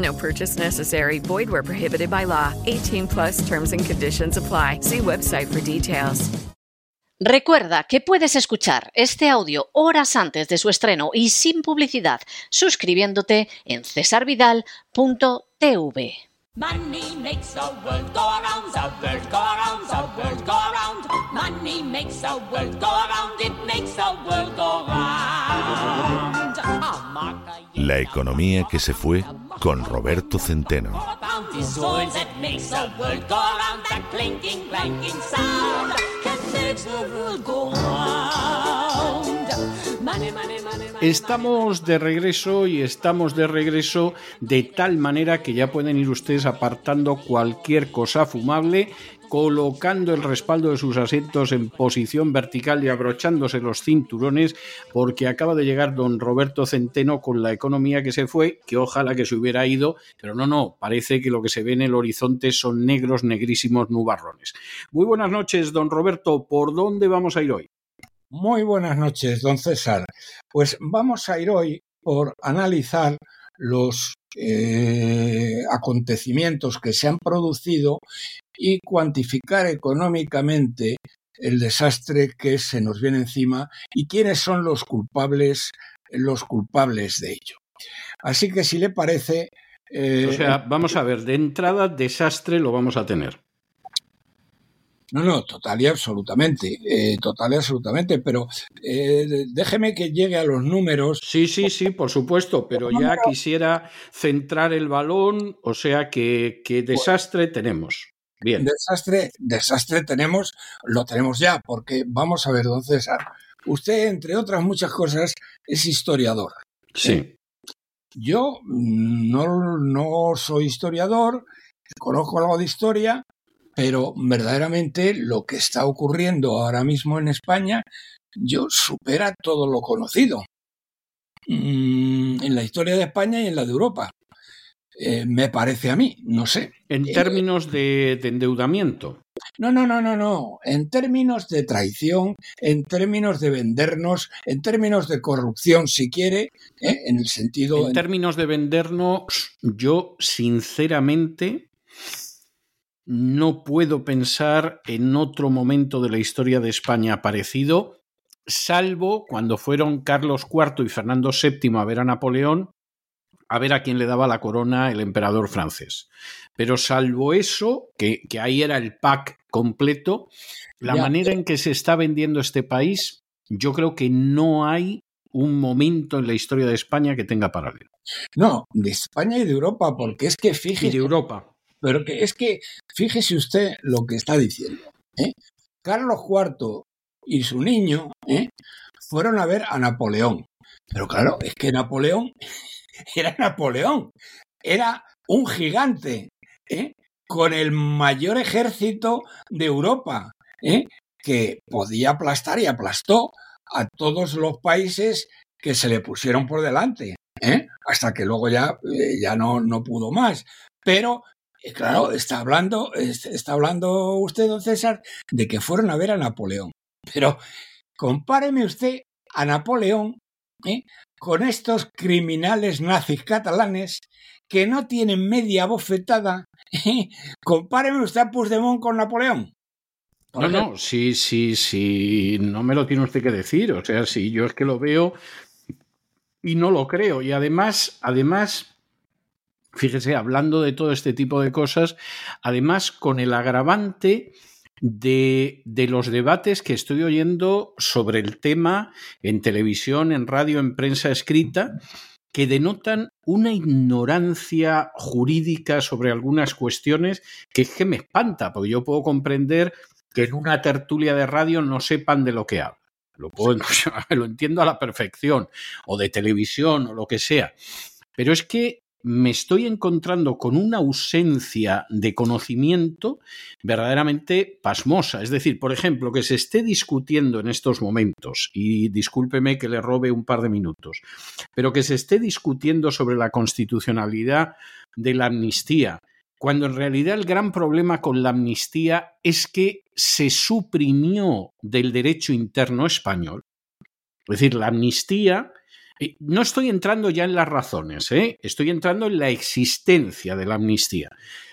No purchase necessary. Void where prohibited by law. 18 plus terms and conditions apply. See website for details. Recuerda que puedes escuchar este audio horas antes de su estreno y sin publicidad suscribiéndote en cesarvidal.tv. Money makes the world go around, the world go around, the world go around. Money makes the world go around, it makes the world go round. La economía que se fue con Roberto Centeno. Estamos de regreso y estamos de regreso de tal manera que ya pueden ir ustedes apartando cualquier cosa fumable colocando el respaldo de sus asientos en posición vertical y abrochándose los cinturones, porque acaba de llegar don Roberto Centeno con la economía que se fue, que ojalá que se hubiera ido, pero no, no, parece que lo que se ve en el horizonte son negros, negrísimos nubarrones. Muy buenas noches, don Roberto, ¿por dónde vamos a ir hoy? Muy buenas noches, don César. Pues vamos a ir hoy por analizar los eh, acontecimientos que se han producido y cuantificar económicamente el desastre que se nos viene encima y quiénes son los culpables, los culpables de ello. Así que si le parece. Eh, o sea, vamos a ver, de entrada, desastre lo vamos a tener. No, no, total y absolutamente, eh, total y absolutamente, pero eh, déjeme que llegue a los números. Sí, sí, sí, por supuesto, pero ya quisiera centrar el balón, o sea, que, desastre tenemos. Bien. Desastre, desastre tenemos, lo tenemos ya, porque vamos a ver, don César, usted, entre otras muchas cosas, es historiador. Sí. Yo no, no soy historiador, conozco algo de historia, pero verdaderamente lo que está ocurriendo ahora mismo en España, yo supera todo lo conocido mm, en la historia de España y en la de Europa. Eh, me parece a mí, no sé. En eh, términos de, endeudamiento. No, no, no, no, no. En términos de traición, en términos de vendernos, en términos de corrupción, si quiere, ¿eh? en el sentido. En términos de vendernos, yo sinceramente no puedo pensar en otro momento de la historia de España parecido, salvo cuando fueron Carlos IV y Fernando VII a ver a Napoleón, a ver a quién le daba la corona el emperador francés. Pero salvo eso, que, ahí era el pack completo, la manera en que se está vendiendo este país, yo creo que no hay un momento en la historia de España que tenga paralelo. No, de España y de Europa, porque es que fíjese. Y de Europa. Pero que es que fíjese usted lo que está diciendo. ¿eh? Carlos IV y su niño ¿eh? fueron a ver a Napoleón. Pero claro, es que Napoleón era Napoleón. Era un gigante ¿eh? con el mayor ejército de Europa que podía aplastar y aplastó a todos los países que se le pusieron por delante. hasta que luego ya, ya no, no pudo más. Pero claro, está hablando, está hablando usted, don César, de que fueron a ver a Napoleón. Pero compáreme usted a Napoleón ¿eh? con estos criminales nazis catalanes que no tienen media bofetada. ¿eh? Compáreme usted a Puigdemont con Napoleón. No, no, sí, sí, sí, no me lo tiene usted que decir. O sea, sí, yo es que lo veo y no lo creo. Y además, además, Fíjese, hablando de todo este tipo de cosas, además con el agravante de, los debates que estoy oyendo sobre el tema en televisión, en radio, en prensa escrita, que denotan una ignorancia jurídica sobre algunas cuestiones que es que me espanta, porque yo puedo comprender que en una tertulia de radio no sepan de lo que hablan. Lo, puedo, lo entiendo a la perfección, o de televisión, o lo que sea. Pero es que me estoy encontrando con una ausencia de conocimiento verdaderamente pasmosa. Es decir, por ejemplo, que se esté discutiendo en estos momentos, y discúlpeme que le robe un par de minutos, pero que se esté discutiendo sobre la constitucionalidad de la amnistía, cuando en realidad el gran problema con la amnistía es que se suprimió del derecho interno español. Es decir, la amnistía no estoy entrando ya en las razones, ¿eh? estoy entrando en la existencia de la amnistía.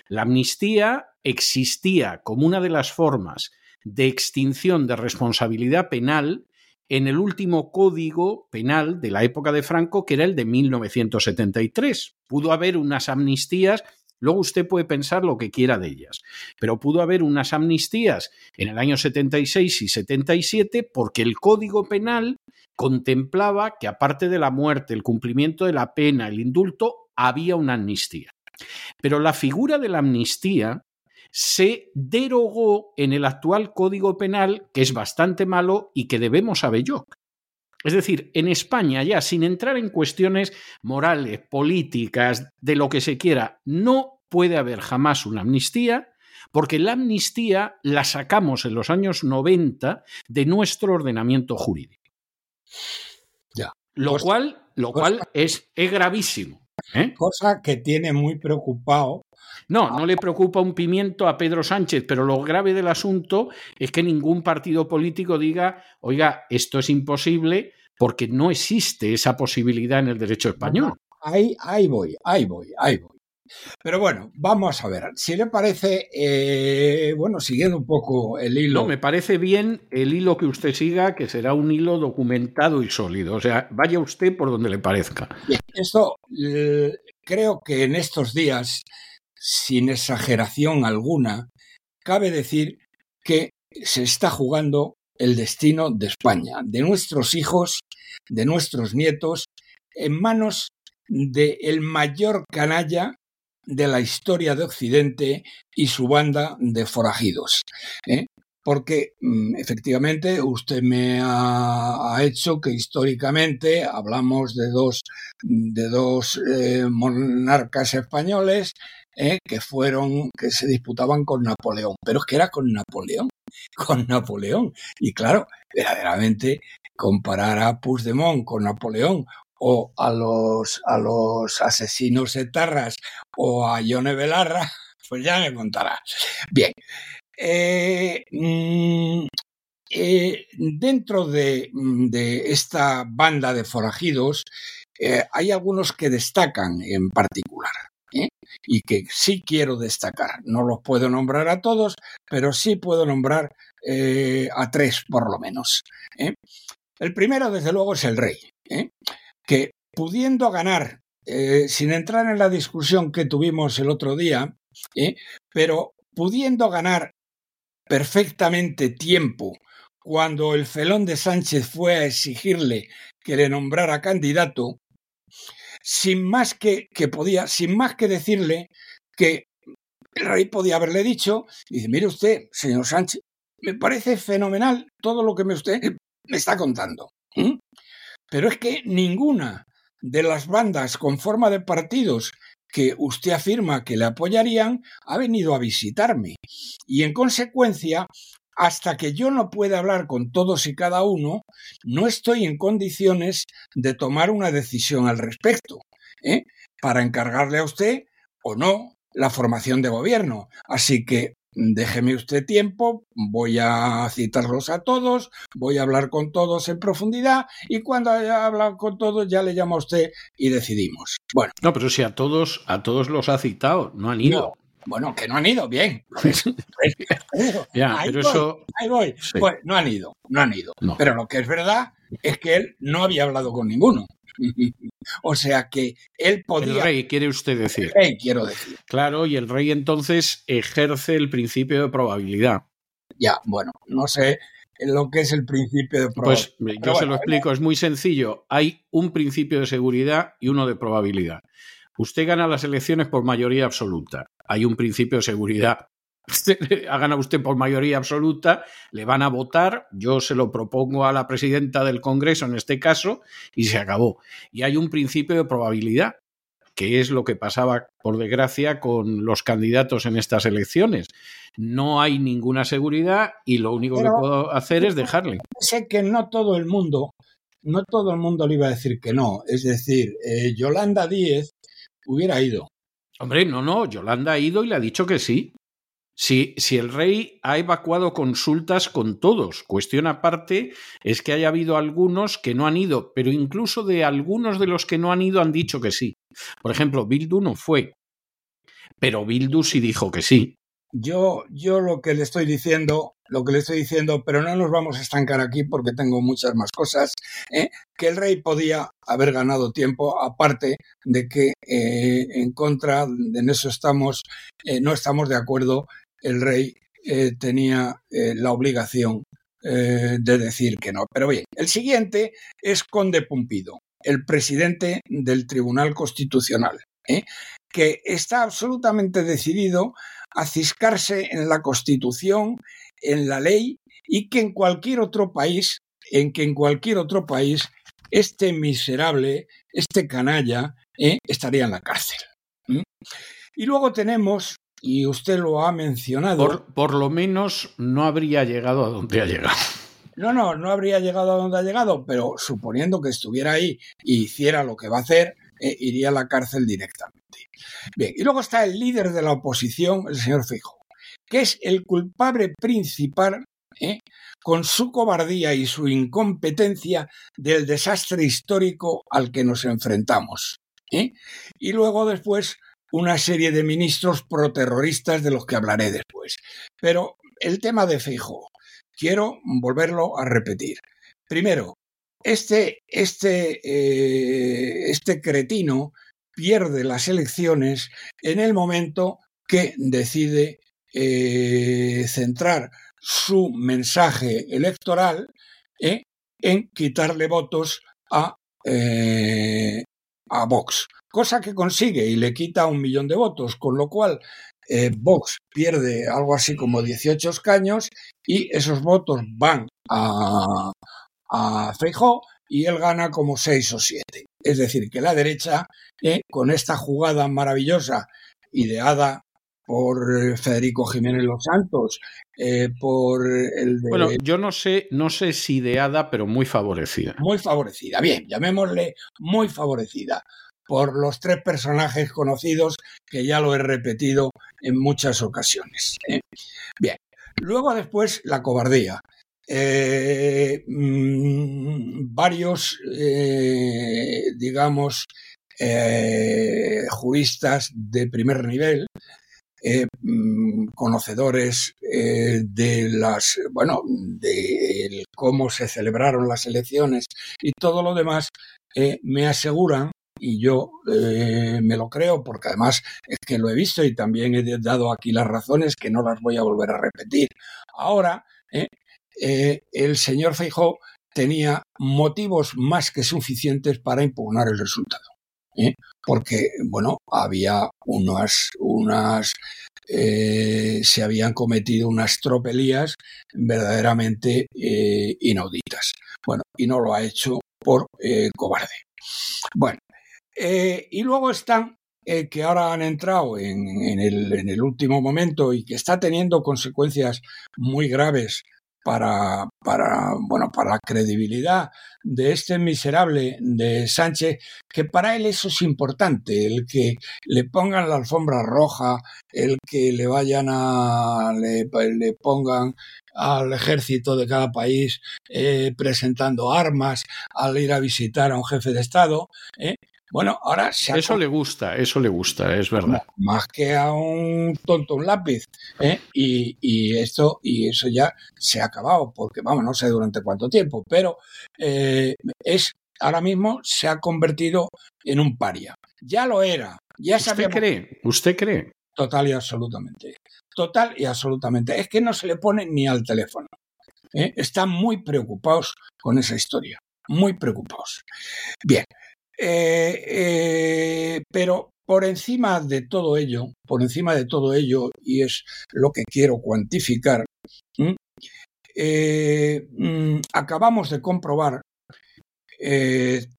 La amnistía existía como una de las formas de extinción de responsabilidad penal en el último código penal de la época de Franco, que era el de 1973. Pudo haber unas amnistías Luego usted puede pensar lo que quiera de ellas, pero pudo haber unas amnistías en el año 76 y 77 porque el Código Penal contemplaba que aparte de la muerte, el cumplimiento de la pena, el indulto, había una amnistía. Pero la figura de la amnistía se derogó en el actual Código Penal, que es bastante malo y que debemos a Belloc. Es decir, en España ya, sin entrar en cuestiones morales, políticas, de lo que se quiera, no puede haber jamás una amnistía, porque la amnistía la sacamos en los años 90 de nuestro ordenamiento jurídico. Ya. Lo Cosa- cual, lo cosa- cual es, es gravísimo. ¿Eh? Cosa que tiene muy preocupado. No, no le preocupa un pimiento a Pedro Sánchez, pero lo grave del asunto es que ningún partido político diga, oiga, esto es imposible porque no existe esa posibilidad en el derecho español. Ahí, ahí voy, ahí voy, ahí voy. Pero bueno, vamos a ver. Si le parece, eh, bueno, siguiendo un poco el hilo. No, me parece bien el hilo que usted siga, que será un hilo documentado y sólido. O sea, vaya usted por donde le parezca. Bien, Esto eh, creo que en estos días, sin exageración alguna, cabe decir que se está jugando el destino de España, de nuestros hijos, de nuestros nietos, en manos del mayor canalla de la historia de Occidente y su banda de forajidos. ¿eh? Porque mm, efectivamente usted me ha, hecho que históricamente hablamos de dos, de dos eh, monarcas españoles eh, que fueron, que se disputaban con Napoleón. Pero es que era con Napoleón, con Napoleón. Y claro, verdaderamente comparar a Puigdemont con Napoleón o a los, a los asesinos etarras o a Yone Belarra, pues ya me contará. Bien. Eh, mm, eh, dentro de, mm, de esta banda de forajidos eh, hay algunos que destacan en particular y que sí quiero destacar. No los puedo nombrar a todos, pero sí puedo nombrar a tres por lo menos. El primero, desde luego, es el rey. Que pudiendo ganar, eh, sin entrar en la discusión que tuvimos el otro día, ¿eh? pero pudiendo ganar perfectamente tiempo cuando el felón de Sánchez fue a exigirle que le nombrara candidato, sin más que, que podía, sin más que decirle que el rey podía haberle dicho, y dice, mire usted, señor Sánchez, me parece fenomenal todo lo que me usted me está contando. Pero es que ninguna de las bandas con forma de partidos que usted afirma que le apoyarían ha venido a visitarme. Y en consecuencia, hasta que yo no pueda hablar con todos y cada uno, no estoy en condiciones de tomar una decisión al respecto, ¿eh? para encargarle a usted o no la formación de gobierno. Así que déjeme usted tiempo, voy a citarlos a todos, voy a hablar con todos en profundidad y cuando haya hablado con todos ya le llamo a usted y decidimos. Bueno, No, pero si a todos, a todos los ha citado, no han ido. bueno, que no han ido, bien. Ya, ahí pero voy, eso. ahí voy. Sí. Pues no han ido, no han ido. No. Pero lo que es verdad es que él no había hablado con ninguno. o sea que él podía... El rey, quiere usted decir. El rey, quiero decir. Claro, y el rey entonces ejerce el principio de probabilidad. Ya, bueno, no sé lo que es el principio de probabilidad. Pues yo se lo explico, es muy sencillo. Hay un principio de seguridad y uno de probabilidad. Usted gana las elecciones por mayoría absoluta. Hay un principio de seguridad. ha ganado usted por mayoría absoluta, le van a votar, yo se lo propongo a la presidenta del Congreso en este caso, y se acabó. Y hay un principio de probabilidad que es lo que pasaba, por desgracia, con los candidatos en estas elecciones. No hay ninguna seguridad y lo único que puedo hacer es dejarle. Sé que no todo el mundo, no todo el mundo le iba a decir que no. Es decir, eh, Yolanda Díez hubiera ido. Hombre, no, no, Yolanda ha ido y le ha dicho que sí. Si, el rey ha evacuado consultas con todos, cuestión aparte es que haya habido algunos que no han ido, pero incluso de algunos de los que no han ido han dicho que sí. Por ejemplo, Bildu no fue, pero Bildu sí dijo que sí. Yo, yo lo que le estoy diciendo, lo que le estoy diciendo, pero no nos vamos a estancar aquí porque tengo muchas más cosas, ¿eh? que el rey podía haber ganado tiempo, aparte de que eh, en contra, en eso estamos, eh, no estamos de acuerdo el rey eh, tenía eh, la obligación eh, de decir que no. Pero bien, el siguiente es Conde Pumpido, el presidente del Tribunal Constitucional, que está absolutamente decidido a ciscarse en la Constitución, en la ley y que en cualquier otro país, en que en cualquier otro país este miserable, este canalla, estaría en la cárcel. Y luego tenemos y usted lo ha mencionado. Por, lo menos no habría llegado a donde ha llegado. No, no, no habría llegado a donde ha llegado, pero suponiendo que estuviera ahí y hiciera lo que va a hacer, eh, iría a la cárcel directamente. Bien, y luego está el líder de la oposición, el señor Fijo, que es el culpable principal eh, con su cobardía y su incompetencia del desastre histórico al que nos enfrentamos. Eh. Y luego después una serie de ministros proterroristas de los que hablaré después. Pero el tema de Fijo, quiero volverlo a repetir. Primero, este, este, eh, este cretino pierde las elecciones en el momento que decide eh, centrar su mensaje electoral eh, en quitarle votos a, a Vox cosa que consigue y le quita un millón de votos, con lo cual eh, Vox pierde algo así como 18 escaños y esos votos van a, a Feijó y él gana como 6 o 7. Es decir, que la derecha, eh, con esta jugada maravillosa ideada por eh, Federico Jiménez Los Santos, por el de... Bueno, yo no sé, no sé si ideada, pero muy favorecida. Muy favorecida, bien, llamémosle muy favorecida por los tres personajes conocidos que ya lo he repetido en muchas ocasiones. ¿eh? Bien, luego después la cobardía. Eh, mm, varios, eh, digamos, juristas de primer nivel, mm, conocedores de las, bueno, de cómo se celebraron las elecciones y todo lo demás, me aseguran y yo eh, me lo creo porque además es que lo he visto y también he dado aquí las razones que no las voy a volver a repetir. Ahora, eh, eh, el señor Feijó tenía motivos más que suficientes para impugnar el resultado. Porque, bueno, había unas, unas se habían cometido unas tropelías verdaderamente inauditas. Bueno, y no lo ha hecho por cobarde. Bueno, eh, y luego están eh, que ahora han entrado en, el, último momento y que está teniendo consecuencias muy graves para, para, bueno, para la credibilidad de este miserable de Sánchez, que para él eso es importante, el que le pongan la alfombra roja, el que le vayan a, le, pongan al ejército de cada país eh, presentando armas al ir a visitar a un jefe de Estado, bueno, ahora se Eso le gusta, eso le gusta, es verdad. Más que a un tonto un lápiz. ¿eh? Y, esto, y eso ya se ha acabado, porque vamos, no sé durante cuánto tiempo, pero eh, es ahora mismo se ha convertido en un paria. Ya lo era. Ya ¿Usted cree? ¿Usted cree? total y absolutamente. Total y absolutamente. Es que no se le pone ni al teléfono. ¿eh? Están muy preocupados con esa historia. Muy preocupados. Bien. Eh, eh, pero por encima de todo ello, por encima de todo ello, y es lo que quiero cuantificar, eh, mm, acabamos de comprobar,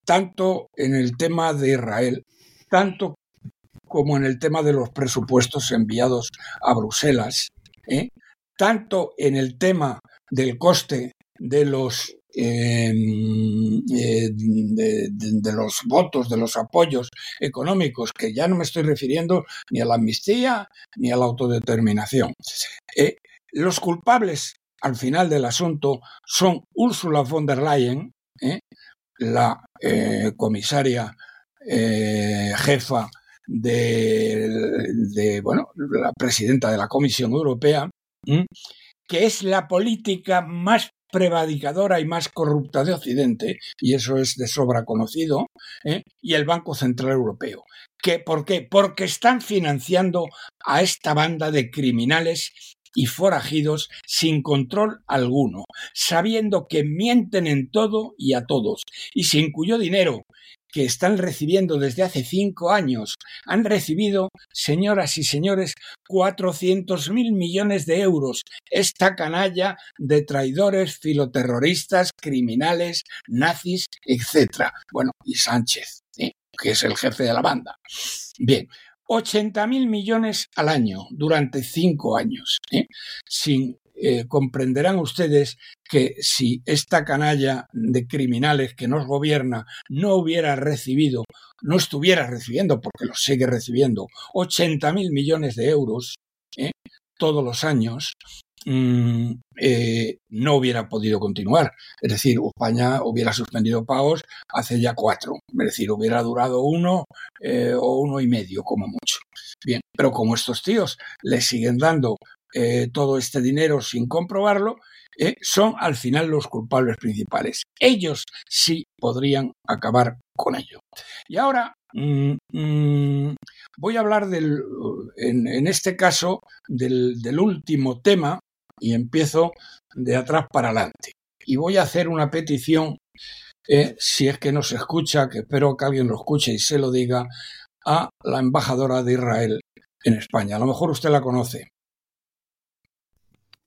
tanto en el tema de Israel, tanto como en el tema de los presupuestos enviados a Bruselas, tanto en el tema del coste de los em, de, de, los votos, de los apoyos económicos, que ya no me estoy refiriendo ni a la amnistía ni a la autodeterminación. los culpables al final del asunto son Ursula von der Leyen, ¿eh? la eh, comisaria eh, jefa de, bueno, la presidenta de la Comisión Europea, que es la política más prevadicadora y más corrupta de Occidente, y eso es de sobra conocido, y el Banco Central Europeo. ¿Qué, ¿Por qué? Porque están financiando a esta banda de criminales y forajidos sin control alguno, sabiendo que mienten en todo y a todos, y sin cuyo dinero que están recibiendo desde hace cinco años, han recibido, señoras y señores, cuatrocientos mil millones de euros. Esta canalla de traidores, filoterroristas, criminales, nazis, etc. Bueno, y Sánchez, que es el jefe de la banda. Bien, 80 mil millones al año durante cinco años. Sin, eh, comprenderán ustedes que si esta canalla de criminales que nos gobierna no hubiera recibido, no estuviera recibiendo, porque lo sigue recibiendo, 80 mil millones de euros ¿eh? todos los años, Mm, eh, no hubiera podido continuar. Es decir, España hubiera suspendido pagos hace ya cuatro. Es decir, hubiera durado uno o uno y medio, como mucho. Bien, pero como estos tíos le siguen dando eh, todo este dinero sin comprobarlo, son al final los culpables principales. Ellos sí podrían acabar con ello. Y ahora mm, mm, voy a hablar del, en, este caso del, último tema y empiezo de atrás para adelante. Y voy a hacer una petición, eh, si es que no se escucha, que espero que alguien lo escuche y se lo diga, a la embajadora de Israel en España. A lo mejor usted la conoce.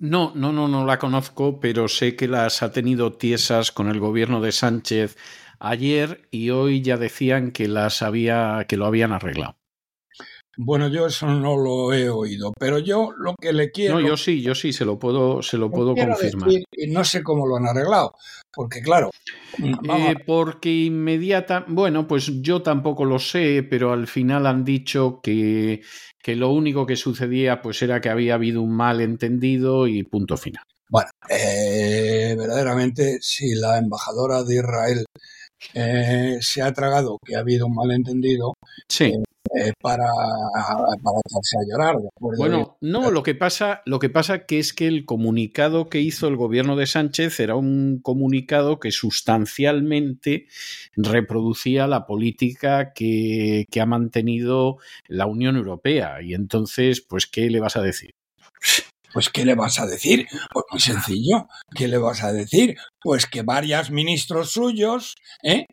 No, no, no, no la conozco, pero sé que las ha tenido tiesas con el gobierno de Sánchez ayer y hoy ya decían que las había, que lo habían arreglado. Bueno, yo eso no lo he oído, pero yo lo que le quiero. No, yo sí, yo sí, se lo puedo, se lo puedo confirmar. y no sé cómo lo han arreglado, porque claro. Mm, eh, porque inmediata. Bueno, pues yo tampoco lo sé, pero al final han dicho que, que lo único que sucedía pues era que había habido un malentendido y punto final. Bueno, eh, verdaderamente, si la embajadora de Israel eh, se ha tragado que ha habido un malentendido, sí. Eh, para, para echarse a llorar. Bueno, no, lo que pasa, lo que pasa que es que el comunicado que hizo el gobierno de Sánchez era un comunicado que sustancialmente reproducía la política que, que ha mantenido la Unión Europea. Y entonces, pues, ¿qué le vas a decir? Pues, ¿qué le vas a decir? Pues muy sencillo. ¿Qué le vas a decir? Pues que varios ministros suyos ¿eh?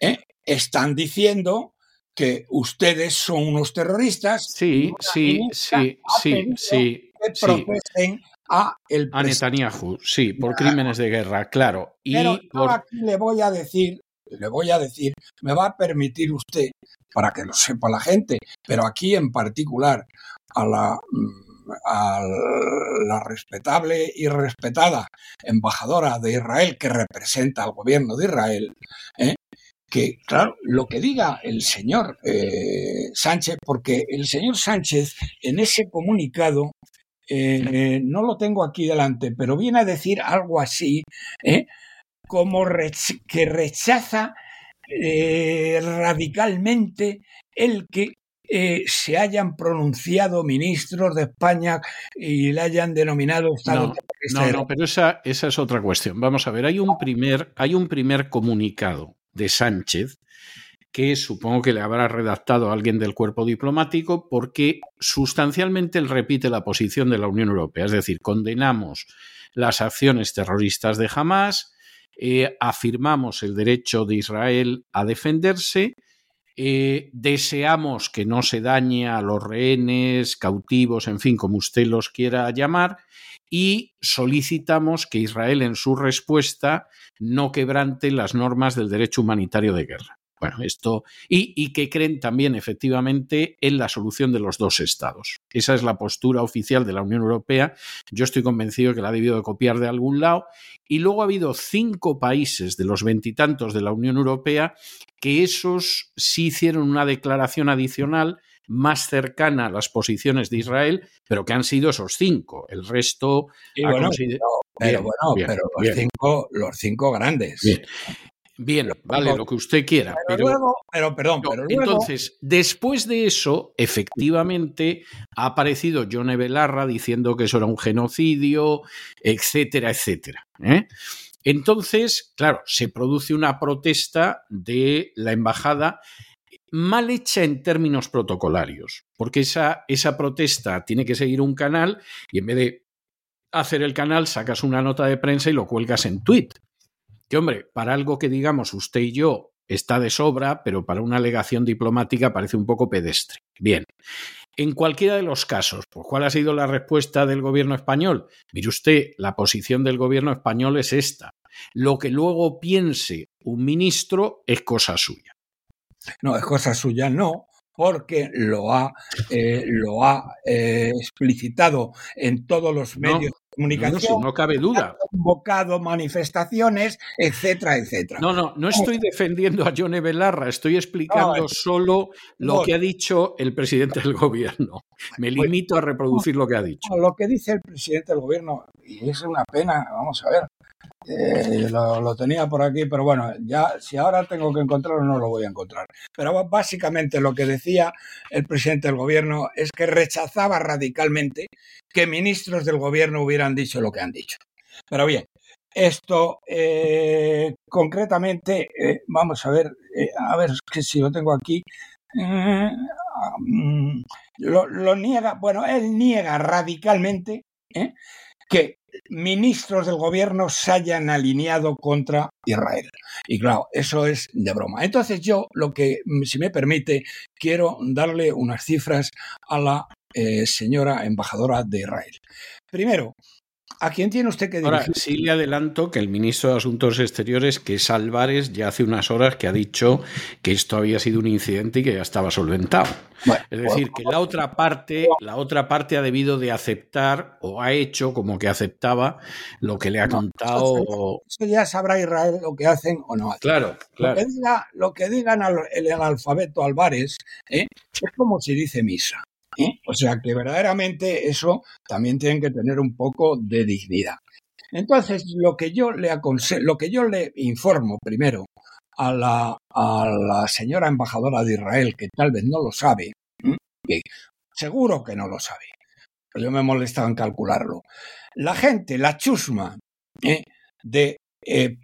¿Eh? están diciendo que ustedes son unos terroristas. Sí, sí, sí, sí, sí. Que protegen a el a Netanyahu, sí, por crímenes de guerra, claro. Y Pero aquí le voy a decir, le voy a decir, me va a permitir usted, para que lo sepa la gente, pero aquí en particular a la mm, a la respetable y respetada embajadora de Israel que representa al gobierno de Israel, ¿eh? que, claro, lo que diga el señor eh, Sánchez, porque el señor Sánchez en ese comunicado, eh, no lo tengo aquí delante, pero viene a decir algo así, como que rechaza radicalmente el que se hayan pronunciado ministros de España y le hayan denominado Estado no, no, no, pero esa, esa es otra cuestión. Vamos a ver, hay un primer, hay un primer comunicado de Sánchez que supongo que le habrá redactado alguien del cuerpo diplomático, porque sustancialmente él repite la posición de la Unión Europea. Es decir, condenamos las acciones terroristas de Hamas, eh, afirmamos el derecho de Israel a defenderse, eh, deseamos que no se dañe a los rehenes, cautivos, en fin, como usted los quiera llamar, y solicitamos que Israel en su respuesta no quebrante las normas del derecho humanitario de guerra. Bueno, esto. Y, y, que creen también efectivamente en la solución de los dos estados. Esa es la postura oficial de la Unión Europea. Yo estoy convencido que la ha debido de copiar de algún lado. Y luego ha habido cinco países de los veintitantos de la Unión Europea que esos sí hicieron una declaración adicional más cercana a las posiciones de Israel, pero que han sido esos cinco. El resto. Bueno, consider... pero, bien, bueno, bien, pero los, bien. Cinco, los cinco grandes. Bien. Vale, lo que usted quiera. Pero, pero luego, pero perdón, pero luego... Entonces, después de eso, efectivamente, ha aparecido John Belarra diciendo que eso era un genocidio, etcétera, etcétera. ¿eh? Entonces, claro, se produce una protesta de la embajada mal hecha en términos protocolarios, porque esa, esa protesta tiene que seguir un canal y en vez de hacer el canal sacas una nota de prensa y lo cuelgas en tweet. Que hombre, para algo que digamos usted y yo está de sobra, pero para una alegación diplomática parece un poco pedestre. Bien. En cualquiera de los casos, pues, ¿cuál ha sido la respuesta del gobierno español? Mire usted, la posición del gobierno español es esta. Lo que luego piense un ministro es cosa suya. No, es cosa suya, no, porque lo ha, eh, lo ha eh, explicitado en todos los medios comunicación. No, no, cabe duda. Ha convocado manifestaciones, etcétera, etcétera. No, no, no estoy defendiendo a Johnny Belarra, estoy explicando no, solo lo no. que ha dicho el presidente del gobierno. Me limito a reproducir lo que ha dicho. Lo que dice el presidente del gobierno, y es una pena, vamos a ver, eh, lo, tenía por aquí, pero bueno, ya si ahora tengo que encontrarlo no lo voy a encontrar. Pero básicamente lo que decía el presidente del gobierno es que rechazaba radicalmente que ministros del gobierno hubieran dicho lo que han dicho. Pero bien, esto eh, concretamente, eh, vamos a ver, a ver que si lo tengo aquí. Um, lo, lo, niega, bueno, él niega radicalmente que ministros del gobierno se hayan alineado contra Israel. Y claro, eso es de broma. Entonces yo, lo que, si me permite, quiero darle unas cifras a la eh, señora embajadora de Israel. Primero, ¿A quién tiene usted que dirigir? Ahora, sí le adelanto que el ministro de Asuntos Exteriores, que es Álvarez, ya hace unas horas que ha dicho que esto había sido un incidente y que ya estaba solventado. Bueno, es decir, que la otra parte, la otra parte ha debido de aceptar o ha hecho como que aceptaba lo que le ha contado. No, eso ya sabrá Israel lo que hacen o no hacen. Claro, claro. Lo que, diga, lo que digan al, el analfabeto Álvarez ¿eh? es como si dice misa. ¿Eh? O sea que verdaderamente eso también tienen que tener un poco de dignidad. Entonces, lo que yo le aconsejo, lo que yo le informo primero a la, a la señora embajadora de Israel, que tal vez no lo sabe, ¿eh? seguro que no lo sabe, yo me molestaba en calcularlo. La gente, la chusma ¿eh? de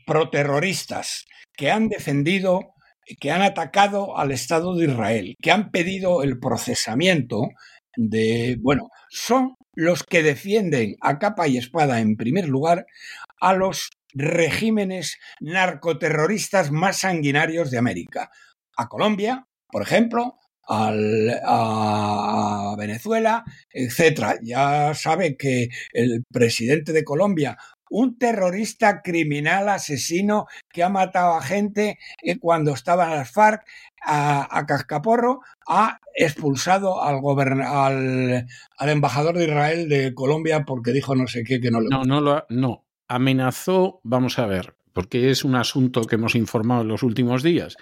proterroristas que han defendido que han atacado al Estado de Israel, que han pedido el procesamiento de, bueno, son los que defienden a capa y espada, en primer lugar, a los regímenes narcoterroristas más sanguinarios de América. A Colombia, por ejemplo, al, a Venezuela, etc. Ya sabe que el presidente de Colombia un terrorista criminal asesino que ha matado a gente cuando estaba en las FARC a, a Cascaporro ha expulsado al, al, al, embajador de Israel de Colombia porque dijo no sé qué que no le no no lo no. Amenazó vamos a ver porque es un asunto que hemos informado en los últimos días.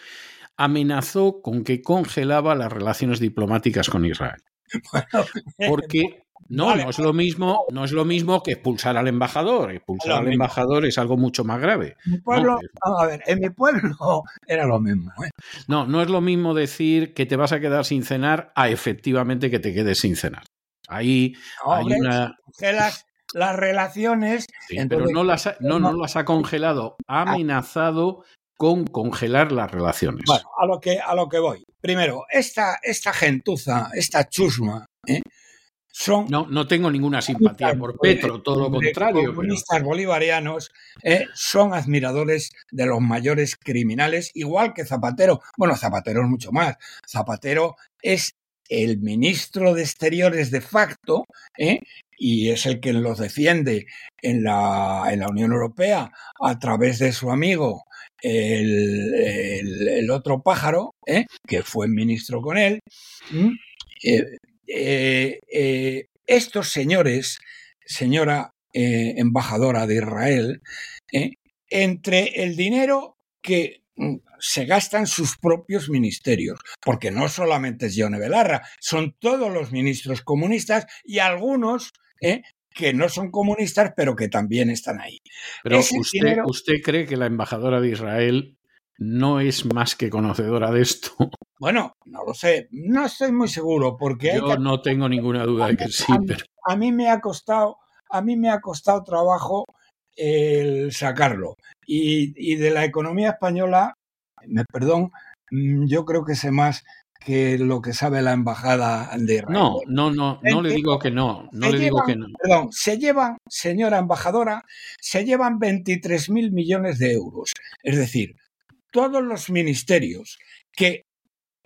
Amenazó con que congelaba las relaciones diplomáticas con Israel. Bueno, porque no, vale. no es lo mismo, no es lo mismo que expulsar al embajador. Expulsar al embajador es algo mucho más grave. En mi pueblo, no, a ver, en mi pueblo era lo mismo. ¿eh? No, no es lo mismo decir que te vas a quedar sin cenar a efectivamente que te quedes sin cenar. Ahí no, hay una. Las, las relaciones. Sí, entonces, pero no las, ha, no, no las ha congelado, ha amenazado con congelar las relaciones. Bueno, a lo que, a lo que voy. Primero, esta, esta gentuza, esta chusma, ¿eh? Son No, no tengo ninguna simpatía por Petro, todo lo contrario. pero- comunistas bolivarianos eh, son admiradores de los mayores criminales, igual que Zapatero. Bueno, Zapatero es mucho más. Zapatero es el ministro de Exteriores de facto ¿eh? y es el que los defiende en la, en la Unión Europea a través de su amigo el, el- el otro pájaro, ¿eh? que fue ministro con él. ¿m? Eh, eh, eh, estos señores, señora eh, embajadora de Israel, entre el dinero que mm, se gastan sus propios ministerios, porque no solamente es Yone Belarra, son todos los ministros comunistas y algunos que no son comunistas, pero que también están ahí. Pero usted, dinero- ¿usted cree que la embajadora de Israel no es más que conocedora de esto? Bueno, no lo sé, no estoy muy seguro, porque hay Yo que no tengo ninguna duda de que sí, a mí- pero a mí me ha costado, a mí me ha costado trabajo el sacarlo. Y, y de la economía española, me perdón, mm, yo creo que sé más que lo que sabe la embajada de Israel. no, no, no, no le digo que no, no le digo llevan- que no. Perdón, se llevan, señora embajadora, se llevan 23 mil millones de euros. Es decir, todos los ministerios que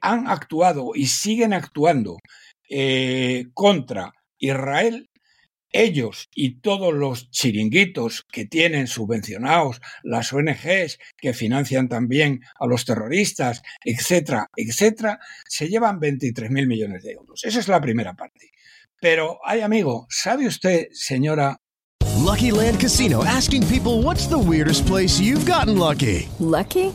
han actuado y siguen actuando eh, contra Israel, ellos y todos los chiringuitos que tienen subvencionados, las ONGs que financian también a los terroristas, etcétera, etcétera, se llevan 23 mil millones de euros. Esa es la primera parte. Pero, ay amigo, ¿sabe usted, señora Lucky Land Casino asking people what's the weirdest place you've gotten lucky? Lucky?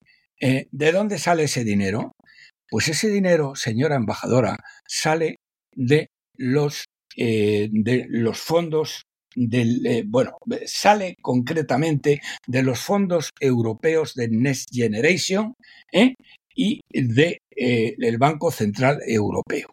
eh, ¿de dónde sale ese dinero? Pues ese dinero, señora embajadora, sale de los, eh, de los fondos del, eh, bueno, sale concretamente de los fondos europeos de Next Generation ¿eh? y de, Banco Central Europeo.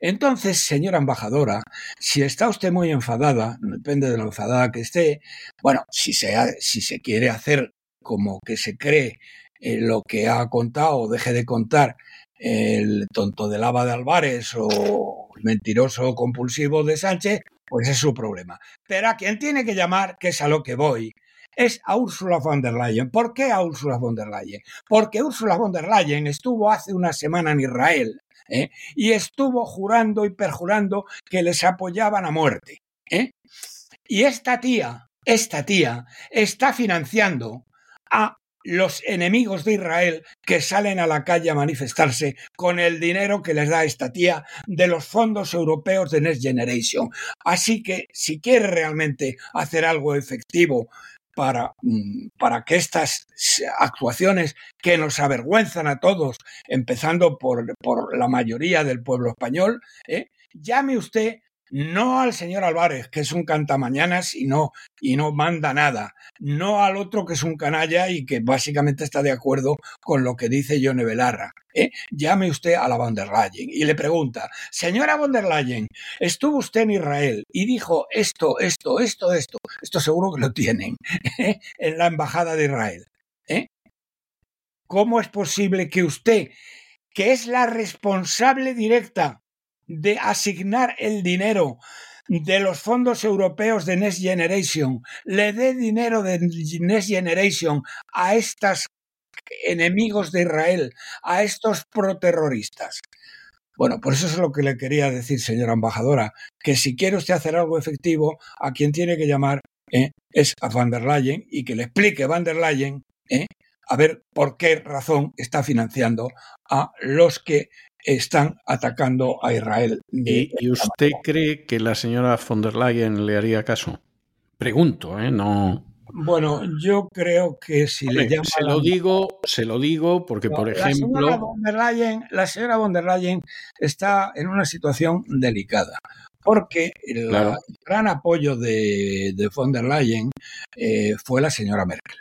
Entonces, señora embajadora, si está usted muy enfadada, depende de lo enfadada que esté, bueno, si se, si se quiere hacer como que se cree eh, lo que ha contado o deje de contar el tonto de lava de Álvarez o el mentiroso compulsivo de Sánchez, pues es su problema. Pero a quien tiene que llamar, que es a lo que voy, es a Ursula von der Leyen. ¿Por qué a Ursula von der Leyen? Porque Ursula von der Leyen estuvo hace una semana en Israel ¿eh? y estuvo jurando y perjurando que les apoyaban a muerte. ¿eh? Y esta tía, esta tía, está financiando a los enemigos de Israel que salen a la calle a manifestarse con el dinero que les da esta tía de los fondos europeos de Next Generation. Así que si quiere realmente hacer algo efectivo para, mm, para que estas actuaciones que nos avergüenzan a todos, empezando por, por la mayoría del pueblo español, ¿eh? llame usted no al señor Álvarez, que es un cantamañanas y no, y no manda nada, no al otro que es un canalla y que básicamente está de acuerdo con lo que dice Yone Belarra. ¿eh? Llame usted a la von der Leyen y le pregunta, señora von der Leyen, estuvo usted en Israel y dijo esto, esto, esto, esto, esto seguro que lo tienen ¿eh? en la embajada de Israel. ¿eh? ¿Cómo es posible que usted, que es la responsable directa de asignar el dinero de los fondos europeos de Next Generation, le dé dinero de Next Generation a estos enemigos de Israel, a estos proterroristas. Bueno, por eso es lo que le quería decir, señora embajadora, que si quiere usted hacer algo efectivo, a quien tiene que llamar ¿eh? es a Van der Leyen y que le explique Van der Leyen ¿eh? a ver por qué razón está financiando a los que están atacando a Israel. ¿Y, y usted cree que la señora von der Leyen le haría caso? Pregunto, ¿eh? No. Bueno, yo creo que si le llama se la- lo digo, se lo digo porque, por La señora, ejemplo, von der Leyen, la señora von der Leyen está en una situación delicada. Porque el Claro. gran apoyo de, de von der Leyen eh, fue la señora Merkel.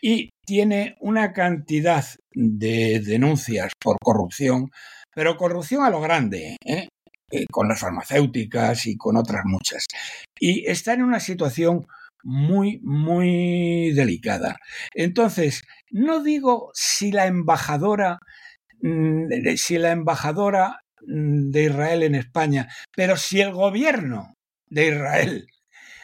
Y tiene una cantidad de denuncias por corrupción, pero corrupción a lo grande, ¿eh? Eh, con las farmacéuticas y con otras muchas. Y está en una situación muy, muy delicada. Entonces, no digo si la embajadora, mm, si la embajadora mm, de Israel en España, pero si el gobierno de Israel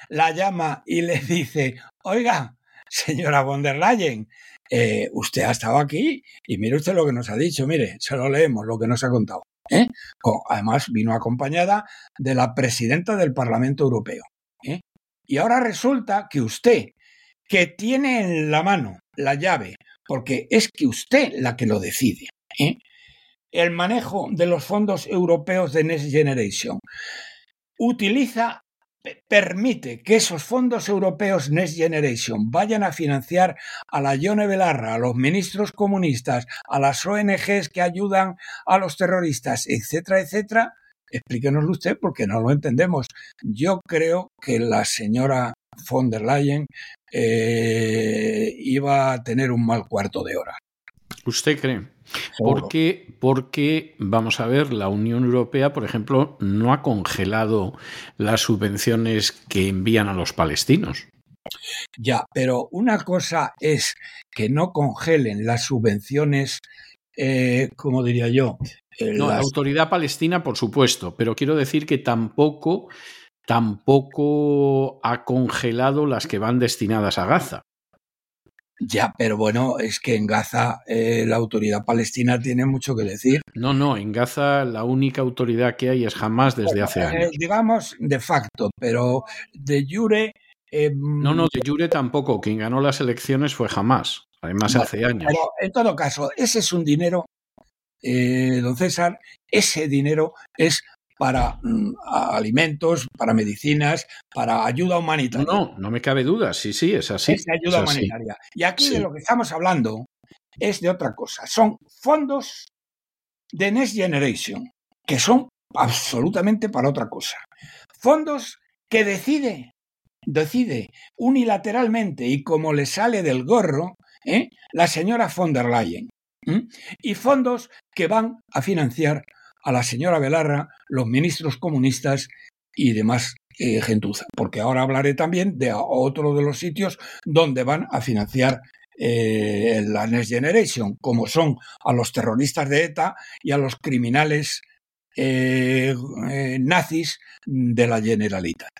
la llama y le dice, oiga, señora von der Leyen, eh, usted ha estado aquí y mire usted lo que nos ha dicho, mire, se lo leemos, lo que nos ha contado. ¿eh? Además, vino acompañada de la presidenta del Parlamento Europeo. ¿eh? Y ahora resulta que usted, que tiene en la mano la llave, porque es que usted la que lo decide, el manejo de los fondos europeos de Next Generation, utiliza, permite que esos fondos europeos Next Generation vayan a financiar a la Yone Belarra, a los ministros comunistas, a las ONGs que ayudan a los terroristas, etcétera, etcétera, explíquenoslo usted porque no lo entendemos. Yo creo que la señora von der Leyen eh, iba a tener un mal cuarto de hora. ¿usted cree? Porque, porque, vamos a ver, la Unión Europea, por ejemplo, no ha congelado las subvenciones que envían a los palestinos. Ya, pero una cosa es que no congelen las subvenciones, eh, como diría yo, eh, No, la autoridad palestina, por supuesto, pero quiero decir que tampoco, tampoco ha congelado las que van destinadas a Gaza. Ya, pero bueno, es que en Gaza eh, la autoridad palestina tiene mucho que decir. No, no, en Gaza la única autoridad que hay es jamás desde hace Eh, años. digamos de facto, pero de jure. eh, No, no, de Jure tampoco. Quien ganó las elecciones fue jamás. Además, Bueno, hace años. Pero en todo caso, ese es un dinero, eh, don César, ese dinero es para mm, alimentos, para medicinas, para ayuda humanitaria. no, no me cabe duda. Sí, sí, es así. es de ayuda es humanitaria. Y aquí Sí. de lo que estamos hablando es de otra cosa. Son fondos de Next Generation, que son absolutamente para otra cosa. Fondos que decide, decide unilateralmente y como le sale del gorro, ¿eh? la señora von der Leyen. Y fondos que van a financiar a la señora Belarra, los ministros comunistas y demás eh, gentuza. Porque ahora hablaré también de otro de los sitios donde van a financiar eh, la Next Generation, como son a los terroristas de ETA y a los criminales eh, nazis de la Generalitat.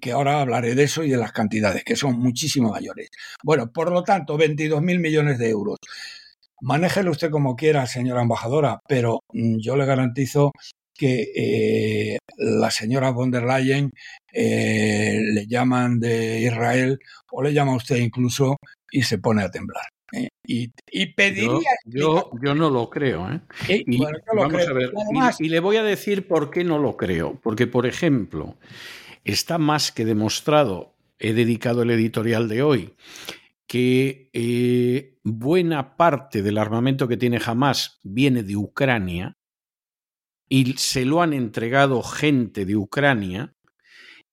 que ahora hablaré de eso y de las cantidades, que son muchísimo mayores. Bueno, por lo tanto, 22.000 millones de euros. Manéjelo usted como quiera, señora embajadora, pero mm, yo le garantizo que eh, la señora von der Leyen eh, le llaman de Israel o le llama a usted incluso y se pone a temblar. ¿eh? Y, pediría yo, yo no lo creo. ¿eh? Eh, Y bueno, yo lo vamos creo. a ver, Y además- y, y le voy a decir por qué no lo creo. Porque, por ejemplo, está más que demostrado, he dedicado el editorial de hoy, que eh, buena parte del armamento que tiene Hamas viene de Ucrania y se lo han entregado gente de Ucrania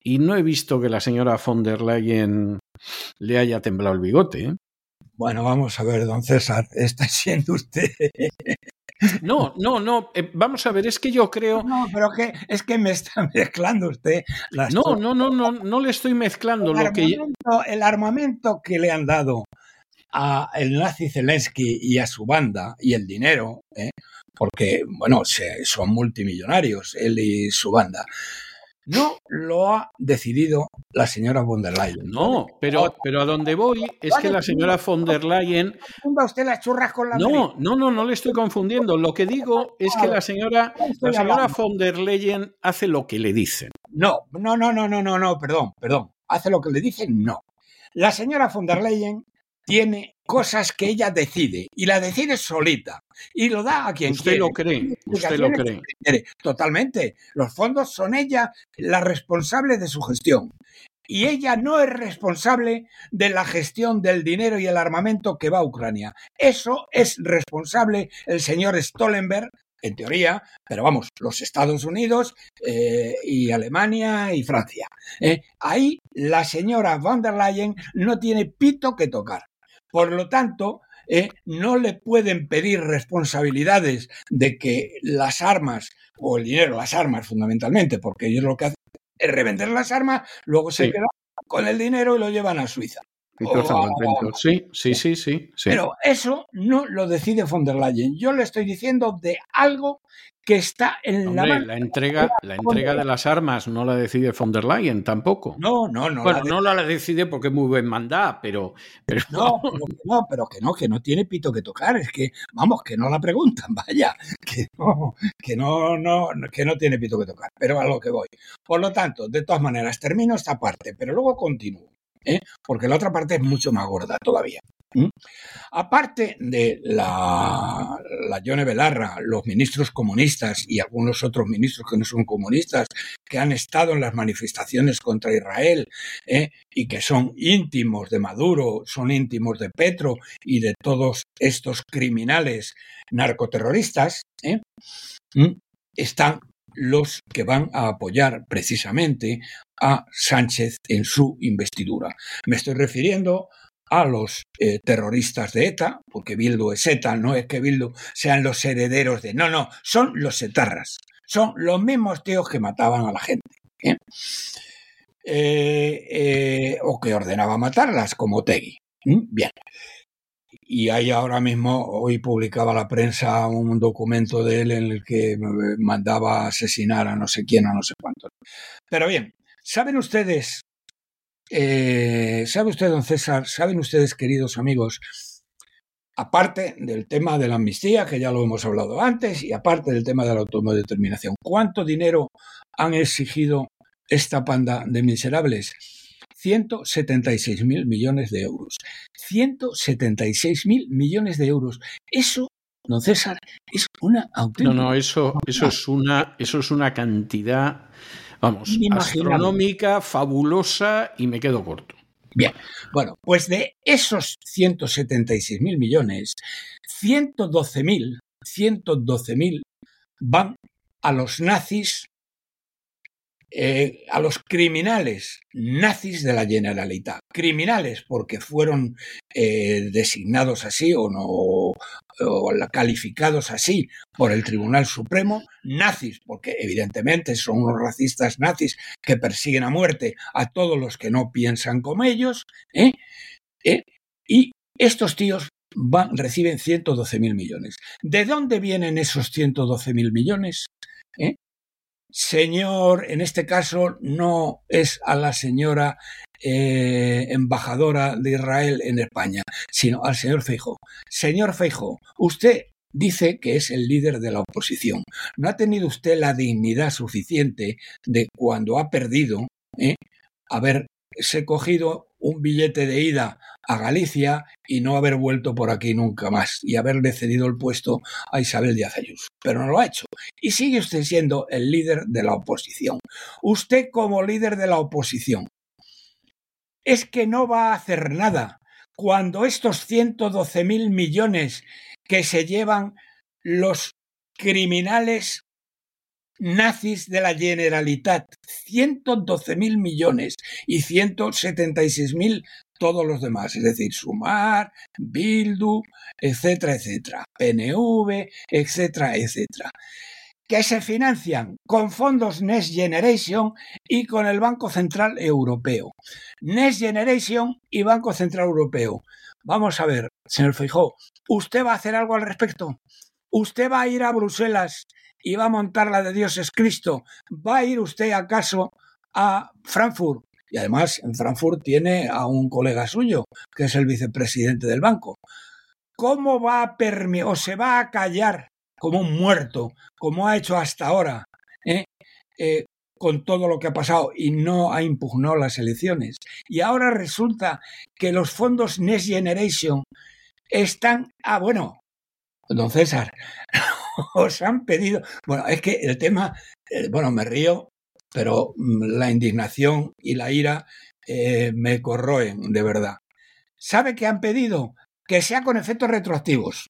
y no he visto que la señora von der Leyen le haya temblado el bigote. ¿eh? Bueno, vamos a ver, don César, está siendo usted. No, no, no. eh, vamos a ver, es que yo creo. No, pero que es que me está mezclando usted las No, cosas. no, no, no, no le estoy mezclando el, lo que. armamento, el armamento que le han dado a el nazi Zelensky y a su banda y el dinero, ¿eh? porque bueno, se- son multimillonarios él y su banda. No lo ha decidido la señora von der Leyen. No, pero, pero a donde voy es que la señora von der Leyen. Funda usted las churras con la No, no, no, no le estoy confundiendo. Lo que digo es que la señora, la señora von der Leyen hace lo que le dicen. No, no, no, no, no, no, no, perdón, perdón. Hace lo que le dicen, no. La señora von der Leyen tiene cosas que ella decide y la decide solita y lo da a quien Usted quiere. lo cree, usted lo cree. Totalmente. Los fondos son ella la responsable de su gestión. y ella no es responsable de la gestión del dinero y el armamento que va a Ucrania. Eso es responsable el señor Stoltenberg, en teoría, pero vamos, los Estados Unidos eh, y Alemania y Francia. Eh, ahí la señora von der Leyen no tiene pito que tocar. Por lo tanto, eh, no le pueden pedir responsabilidades de que las armas, o el dinero, las armas fundamentalmente, porque ellos lo que hacen es revender las armas, luego se quedan con el dinero y lo llevan a Suiza. Y todos están O a- contentos. Sí, sí, sí, sí. sí. Pero eso no lo decide von der Leyen. Yo le estoy diciendo de algo que está en la mano. la entrega, la entrega de las armas no la decide von der Leyen tampoco. No, no, no. bueno, la no la decide porque es muy buen mandá, pero, pero No, pero que no, pero que no, que no tiene pito que tocar. Es que, vamos, que no la preguntan, vaya, que no, que no, no, que no tiene pito que tocar. Pero a lo que voy. Por lo tanto, de todas maneras, termino esta parte, pero luego continúo, ¿eh? porque la otra parte es mucho más gorda todavía. ¿m? Aparte de la, la Belarra, los ministros comunistas y algunos otros ministros que no son comunistas, que han estado en las manifestaciones contra Israel ¿eh? y que son íntimos de Maduro, son íntimos de Petro y de todos estos criminales narcoterroristas, ¿eh? ¿m? están los que van a apoyar precisamente a Sánchez en su investidura. Me estoy refiriendo a los eh, terroristas de ETA, porque Bildu es ETA, no es que Bildu sean los herederos de... No, no, son los etarras. Son los mismos tíos que mataban a la gente. ¿eh? Eh, o que ordenaba matarlas, como Tegui. Bien. Y hay ahora mismo, hoy publicaba la prensa un documento de él en el que mandaba asesinar a no sé quién, a no sé cuánto. Pero bien, ¿saben ustedes, eh, sabe usted, don César, saben ustedes, queridos amigos, aparte del tema de la amnistía, que ya lo hemos hablado antes, y aparte del tema de la autodeterminación, ¿cuánto dinero han exigido esta panda de miserables? 176 mil millones de euros. 176 mil millones de euros. Eso, don César, es una no, auténtica. no, eso, eso es una, eso es una cantidad, vamos, astronómica, fabulosa y me quedo corto. Bien, bueno, pues de esos 176 mil millones, 112 mil, 112 mil van a los nazis, eh, a los criminales nazis de la Generalitat. Criminales porque fueron eh, designados así o no o calificados así por el Tribunal Supremo, nazis, porque evidentemente son unos racistas nazis que persiguen a muerte a todos los que no piensan como ellos, ¿eh? ¿Eh? y estos tíos van, reciben 112 mil millones. ¿De dónde vienen esos 112 mil millones? ¿Eh? Señor, en este caso no es a la señora eh, embajadora de Israel en España, sino al señor Feijo. Señor Feijo, usted dice que es el líder de la oposición. ¿No ha tenido usted la dignidad suficiente de cuando ha perdido, eh, haberse cogido un billete de ida a Galicia y no haber vuelto por aquí nunca más y haberle cedido el puesto a Isabel Díaz Ayuso? Pero no lo ha hecho. Y sigue usted siendo el líder de la oposición. Usted como líder de la oposición es que no va a hacer nada cuando estos 112 mil millones que se llevan los criminales nazis de la Generalitat, 112 mil millones y 176 mil todos los demás, es decir, Sumar, Bildu, etcétera, etcétera, PNV, etcétera, etcétera, que se financian con fondos Next Generation y con el Banco Central Europeo. Next Generation y Banco Central Europeo. Vamos a ver, señor Feijó, ¿usted va a hacer algo al respecto? ¿Usted va a ir a Bruselas y va a montar la de Dios es Cristo? ¿Va a ir usted acaso a Frankfurt? Y además en Frankfurt tiene a un colega suyo, que es el vicepresidente del banco. ¿Cómo va a permitir o se va a callar como un muerto, como ha hecho hasta ahora, eh? Eh, con todo lo que ha pasado y no ha impugnado las elecciones? Y ahora resulta que los fondos Next Generation están... Ah, bueno, don César, os han pedido... Bueno, es que el tema, eh, bueno, me río, pero mm, la indignación y la ira eh, me corroen, de verdad. ¿Sabe qué han pedido? Que sea con efectos retroactivos.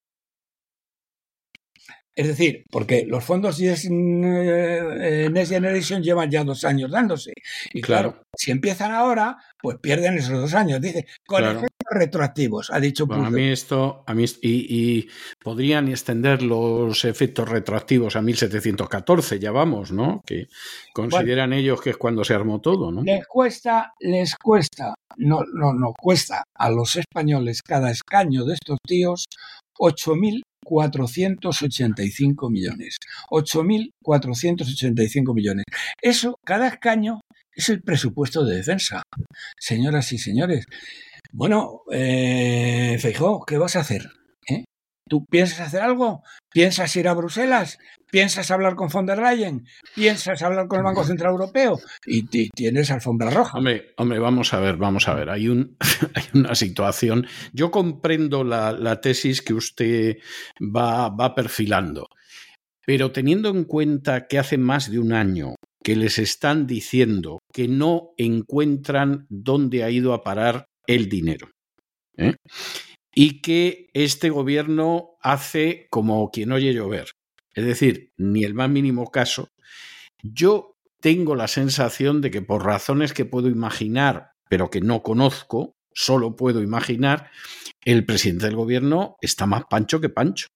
Es decir, porque los fondos Next Generation llevan ya dos años dándose. Y claro, Claro. si empiezan ahora, pues pierden esos dos años. Dice, con Claro. Retroactivos, ha dicho Bueno, a mí esto, a mí y podrían extender los efectos retroactivos a 1714, ya vamos, ¿no? Que consideran ellos que es cuando se armó todo, ¿no? Les cuesta, les cuesta, no, no, no, cuesta a los españoles cada escaño de estos tíos 8.485 millones. 8.485 millones. Eso, cada escaño, es el presupuesto de defensa. Señoras y señores. Bueno, eh, Feijó, ¿qué vas a hacer? ¿Eh? ¿Tú piensas hacer algo? ¿Piensas ir a Bruselas? ¿Piensas hablar con von der Leyen? ¿Piensas hablar con el Banco Central Europeo? Y, ti- tienes alfombra roja. Hombre, hombre, vamos a ver, vamos a ver. Hay, un, hay una situación. Yo comprendo la, la tesis que usted va, va perfilando, pero teniendo en cuenta que hace más de un año que les están diciendo que no encuentran dónde ha ido a parar el dinero. ¿eh? Y que este gobierno hace como quien oye llover. Es decir, ni el más mínimo caso. Yo tengo la sensación de que por razones que puedo imaginar, pero que no conozco, solo puedo imaginar, el presidente del gobierno está más pancho que pancho.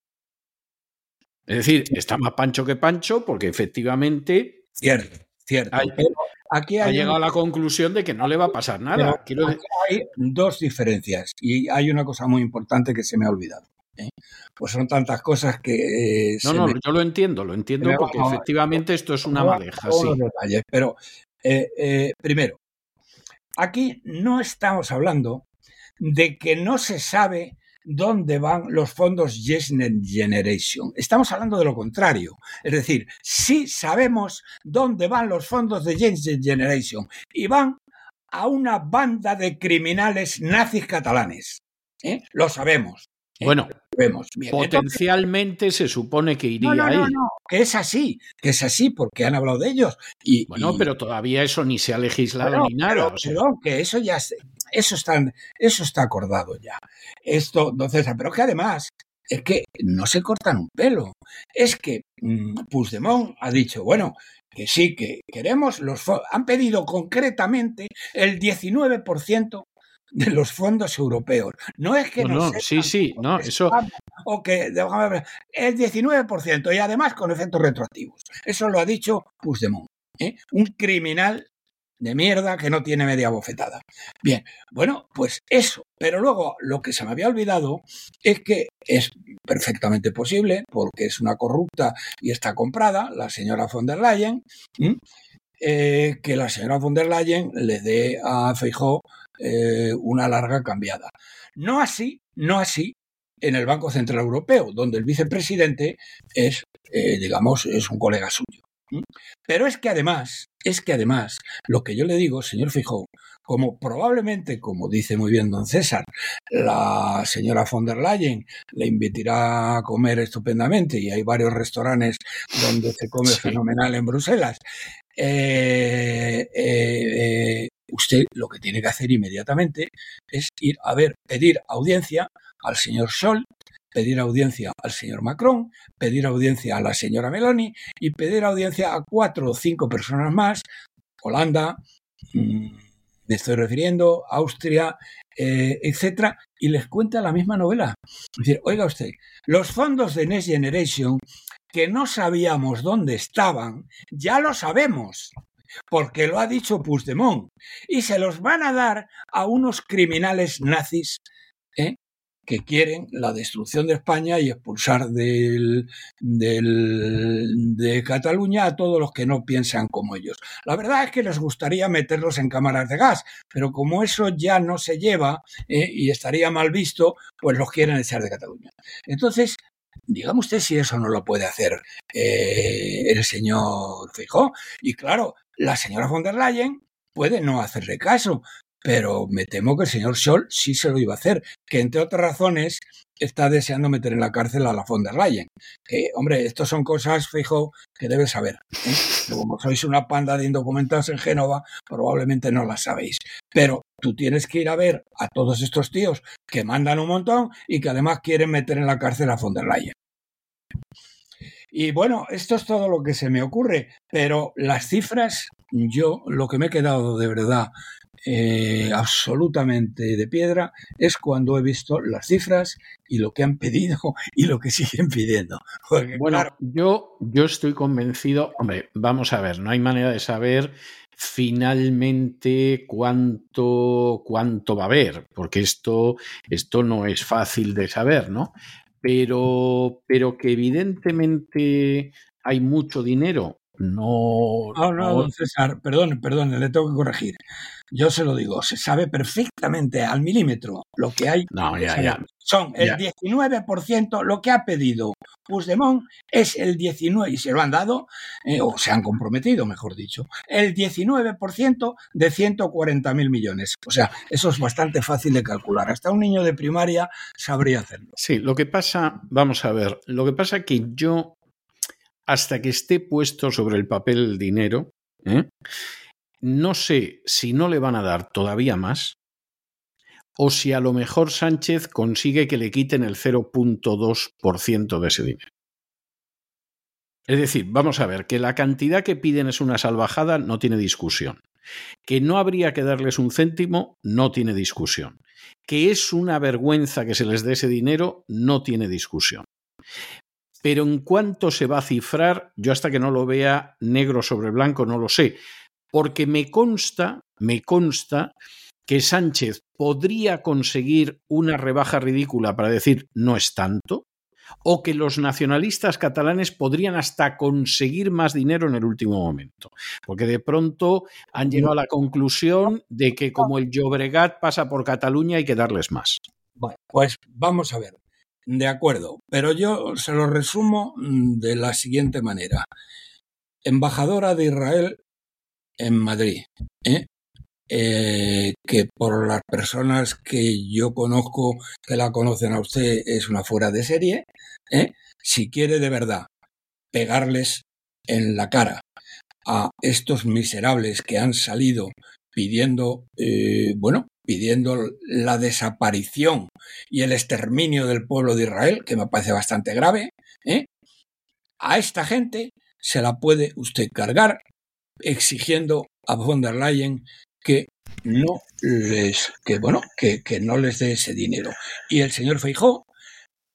Es decir, está más pancho que pancho porque efectivamente Cierto, cierto. ha, Pero aquí ha hay, llegado a la conclusión de que no le va a pasar nada. Quiero hay dos diferencias y hay una cosa muy importante que se me ha olvidado. ¿eh? Pues son tantas cosas que... eh, No, no, me- yo lo entiendo, lo entiendo me porque efectivamente esto es una madeja, sí. los detalles, pero eh, primero, aquí no estamos hablando de que no se sabe dónde van los fondos Yes Generation. Estamos hablando de lo contrario. Es decir, sí sabemos dónde van los fondos de Yes Generation y van a una banda de criminales nazis catalanes. ¿eh? Lo sabemos. ¿eh? Bueno, Lo sabemos. Bien, entonces- potencialmente se supone que iría no, no, ahí. no, no, que es así, que es así porque han hablado de ellos. Y, Bueno, y- pero todavía eso ni se ha legislado Bueno, ni nada. pero- o sea. que eso ya se- eso está, eso está acordado ya. Esto, César, pero que además es que no se cortan un pelo. Es que mm, Puigdemont ha dicho, bueno, que sí, que queremos los fo- han pedido concretamente el 19% de los fondos europeos. No es que No, no, sí, sí, no, eso, o que déjame ver, el 19% y además con efectos retroactivos. Eso lo ha dicho Puigdemont, ¿eh? un criminal de mierda que no tiene media bofetada. Bien, bueno, pues eso. Pero luego lo que se me había olvidado es que es perfectamente posible, porque es una corrupta y está comprada, la señora von der Leyen, eh, que la señora von der Leyen le dé a Feijó eh, una larga cambiada. No así, no así en el Banco Central Europeo, donde el vicepresidente es, eh, digamos, es un colega suyo. Pero es que además, es que además, lo que yo le digo, señor Fijó, como probablemente, como dice muy bien don César, la señora von der Leyen le invitará a comer estupendamente y hay varios restaurantes donde se come fenomenal en Bruselas, eh, eh, eh, usted lo que tiene que hacer inmediatamente es ir a ver, pedir audiencia al señor Scholl, pedir audiencia al señor Macron, pedir audiencia a la señora Meloni y pedir audiencia a cuatro o cinco personas más, Holanda, mm, me estoy refiriendo, Austria, eh, etcétera, y les cuenta la misma novela. Es decir, oiga usted, los fondos de Next Generation que no sabíamos dónde estaban, ya lo sabemos, porque lo ha dicho Puigdemont, y se los van a dar a unos criminales nazis ¿eh? Que quieren la destrucción de España y expulsar del, de Cataluña a todos los que no piensan como ellos. La verdad es que les gustaría meterlos en cámaras de gas, pero como eso ya no se lleva ¿eh? y estaría mal visto, pues los quieren echar de Cataluña. Entonces, dígame usted si eso no lo puede hacer eh, el señor Fijó. Y claro, la señora von der Leyen puede no hacerle caso, pero me temo que el señor Scholl sí se lo iba a hacer, que entre otras razones está deseando meter en la cárcel a la von der Leyen. Que, hombre, esto son cosas, fijo, que debes saber. ¿eh? Como sois una panda de indocumentados en Génova, probablemente no las sabéis. Pero tú tienes que ir a ver a todos estos tíos que mandan un montón y que además quieren meter en la cárcel a von der Leyen. Y bueno, esto es todo lo que se me ocurre, pero las cifras, yo lo que me he quedado de verdad eh, absolutamente de piedra es cuando he visto las cifras y lo que han pedido y lo que siguen pidiendo. Porque, Bueno, claro, yo, yo estoy convencido, hombre, vamos a ver, no hay manera de saber finalmente cuánto, cuánto va a haber, porque esto, esto no es fácil de saber, ¿no? Pero, pero que evidentemente hay mucho dinero, no. No, no, don César, perdón, perdón, le tengo que corregir. Yo se lo digo, se sabe perfectamente al milímetro lo que hay. No, ya, ya. Son el Ya. 19%, lo que ha pedido Puigdemont es el 19%, y se lo han dado, eh, o se han comprometido, mejor dicho, el 19% de 140.000 millones. O sea, eso es bastante fácil de calcular. Hasta un niño de primaria sabría hacerlo. Sí, lo que pasa, vamos a ver, lo que pasa que yo, hasta que esté puesto sobre el papel el dinero, ¿eh? no sé si no le van a dar todavía más o si a lo mejor Sánchez consigue que le quiten el 0.2% de ese dinero. Es decir, vamos a ver, que la cantidad que piden es una salvajada, no tiene discusión. Que no habría que darles un céntimo, no tiene discusión. Que es una vergüenza que se les dé ese dinero, no tiene discusión. Pero en cuánto se va a cifrar, yo hasta que no lo vea negro sobre blanco no lo sé. Porque me consta, me consta que Sánchez podría conseguir una rebaja ridícula para decir no es tanto, o que los nacionalistas catalanes podrían hasta conseguir más dinero en el último momento. Porque de pronto han llegado a la conclusión de que como el Llobregat pasa por Cataluña hay que darles más. Bueno, pues vamos a ver. De acuerdo, pero yo se lo resumo mm, de la siguiente manera. Embajadora de Israel en Madrid, ¿eh? Eh, que por las personas que yo conozco, que la conocen a usted, es una fuera de serie, ¿eh? si quiere de verdad pegarles en la cara a estos miserables que han salido pidiendo, eh, bueno, pidiendo la desaparición y el exterminio del pueblo de Israel, que me parece bastante grave, ¿eh? a esta gente se la puede usted cargar exigiendo a von der Leyen que no les, que bueno, que, que no les dé ese dinero. Y el señor Feijó,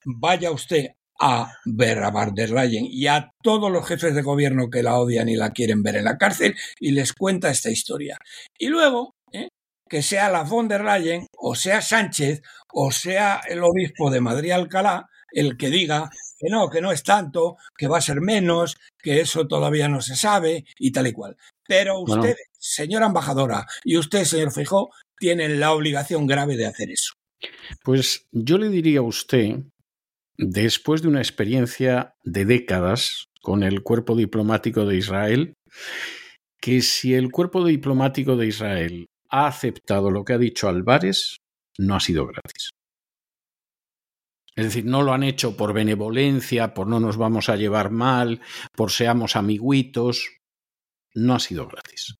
vaya usted a ver a von der Leyen y a todos los jefes de gobierno que la odian y la quieren ver en la cárcel y les cuenta esta historia. Y luego, ¿eh? que sea la von der Leyen, o sea Sánchez, o sea el obispo de Madrid-Alcalá, el que diga que no, que no es tanto, que va a ser menos, que eso todavía no se sabe y tal y cual. Pero Bueno. usted, señora embajadora, y usted, señor Fijó, tienen la obligación grave de hacer eso. Pues yo le diría a usted, después de una experiencia de décadas con el cuerpo diplomático de Israel, que si el cuerpo diplomático de Israel ha aceptado lo que ha dicho Álvarez, no ha sido gratis. Es decir, no lo han hecho por benevolencia, por no nos vamos a llevar mal, por seamos amiguitos. No ha sido gratis.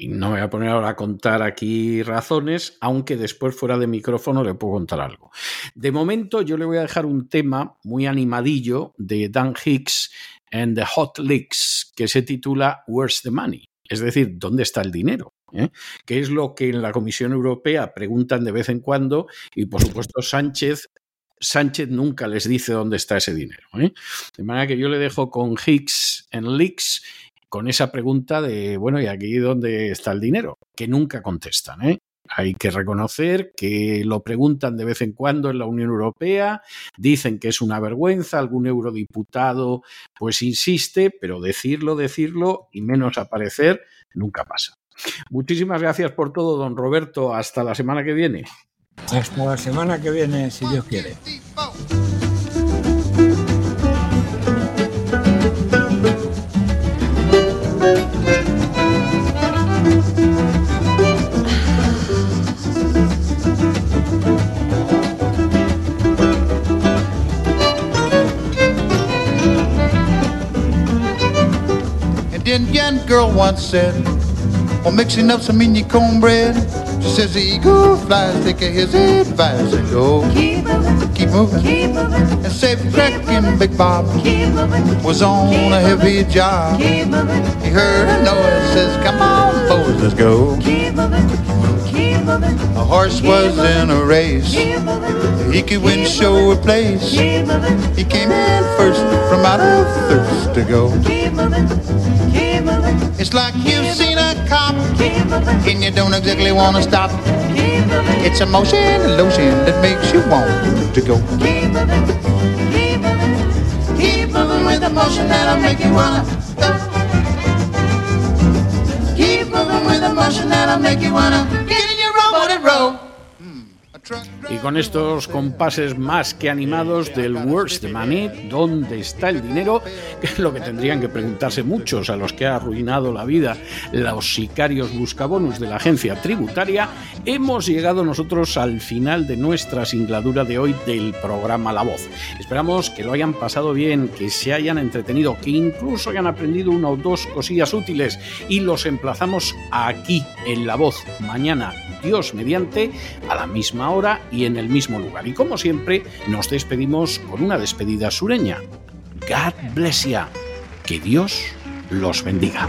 Y no me voy a poner ahora a contar aquí razones, aunque después fuera de micrófono le puedo contar algo. De momento yo le voy a dejar un tema muy animadillo de Dan Hicks and the Hot Licks que se titula Where's the Money? Es decir, ¿dónde está el dinero? ¿Eh? Que es lo que en la Comisión Europea preguntan de vez en cuando y por supuesto Sánchez Sánchez nunca les dice dónde está ese dinero. ¿eh? De manera que yo le dejo con Hicks and Licks con esa pregunta de, bueno, ¿y aquí dónde está el dinero? Que nunca contestan. ¿eh? Hay que reconocer que lo preguntan de vez en cuando en la Unión Europea, dicen que es una vergüenza, algún eurodiputado pues insiste, pero decirlo, decirlo y menos aparecer nunca pasa. Muchísimas gracias por todo, don Roberto. Hasta la semana que viene. Hasta la semana que viene, si Dios quiere. Once said, while mixing up some Indian cornbread, she says the eagle flies, take his advice and go. Keep moving, keep moving, keep moving. And safe cracking Big Bob was on a heavy job. He heard a noise, says, come on, boys, let's go. A horse was in a race. He could win show or place. He came in first from out of thirst to go. It's like you've seen a cop and you don't exactly want to stop. It's a motion, a lotion that makes you want to go. Keep moving keep moving, keep moving with the motion that'll make you wanna go. Keep moving with the motion that'll make you wanna get in your rowboat and row. Hmm, Y con estos compases más que animados del Where's the Money, ¿dónde está el dinero? Que es lo que tendrían que preguntarse muchos a los que ha arruinado la vida los sicarios buscabonus de la agencia tributaria, hemos llegado nosotros al final de nuestra singladura de hoy del programa La Voz. Esperamos que lo hayan pasado bien, que se hayan entretenido, que incluso hayan aprendido una o dos cosillas útiles y los emplazamos aquí en La Voz mañana, Dios mediante, a la misma hora y en el mismo lugar. Y como siempre, nos despedimos con una despedida sureña. God bless ya. Que Dios los bendiga.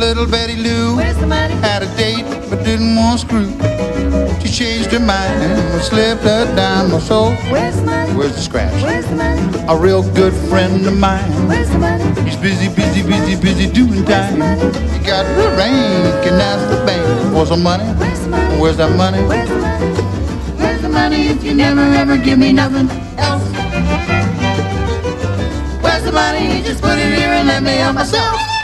Reasonably brought down, a clown could only frown. But after a while, he started to smile. He got some money. Where's the money? Where's that money? Where's the money? And little Betty Lou had a date but didn't want to screw. She changed her mind and slipped a dime or so. Where's the money? Where's the scratch? Where's the money? A real good friend of mine. Where's the money? He's busy, busy, busy, busy doing time. He got the rank and that's the bank for some money. Where's the money? Where's that money? Where's the money? Where's the money if you never ever give me nothing else? Where's the money? Just put it here and let me help myself.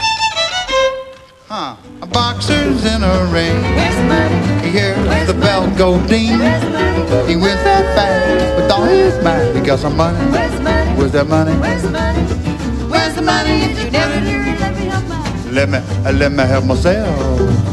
Huh? A boxer's in a ring. Where's the money? He hears the bell go ding. Where's the money? He wins that fight with all his might. He got some money. Where's the money? Where's that money? Where's the money? Where's the money if you never do it? Let me help myself. Let me, uh, let me help myself.